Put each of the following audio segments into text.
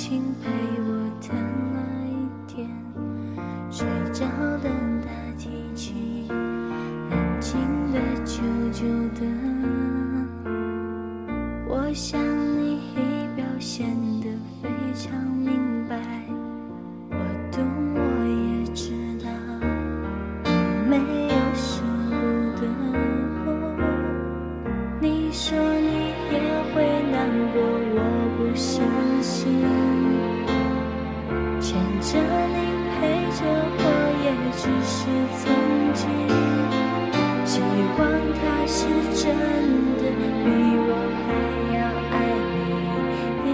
请陪我谈了一天，睡着的大提琴，安静的、久久的。我想你已表现的非常明白，我懂，我也知道你没有舍不得。你说你也会难过，我不相信。着你陪着我，也只是曾经。希望他是真的比我还要爱你，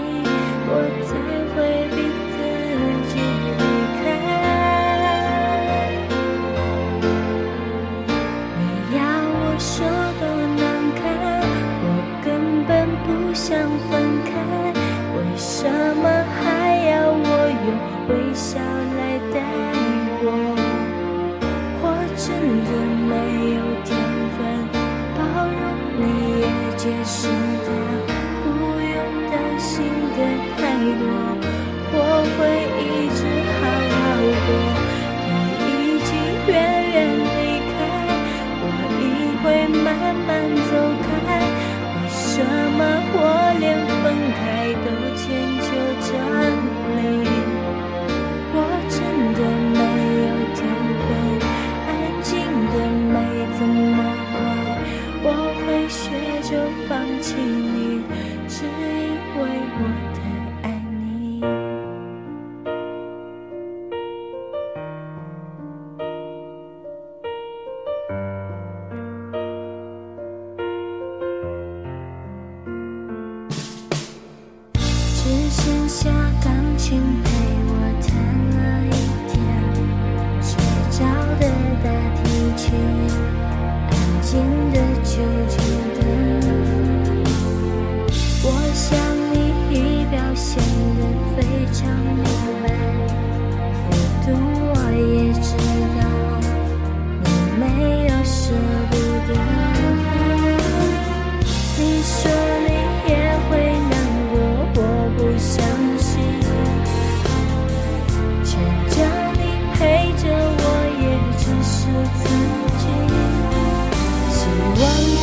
我才会逼自己离开。你要我说多难堪，我根本不想。真的没有天分，包容你也解释的不用担心的太多，我会一直好好过，你已经远远离开，我也会慢慢走。one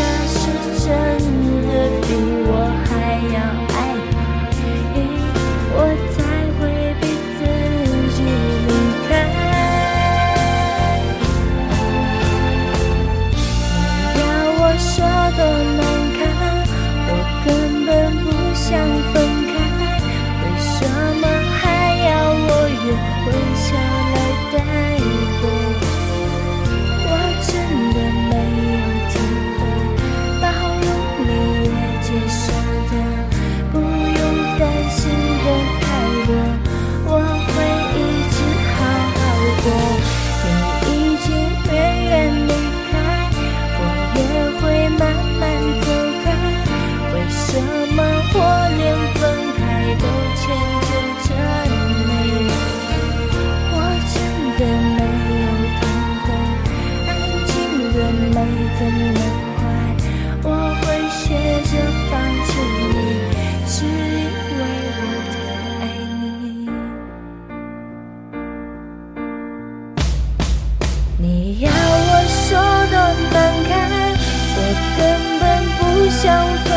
根本不想分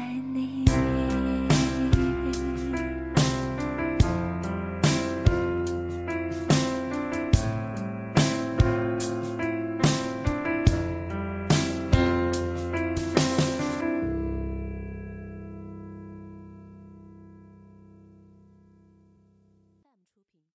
爱你。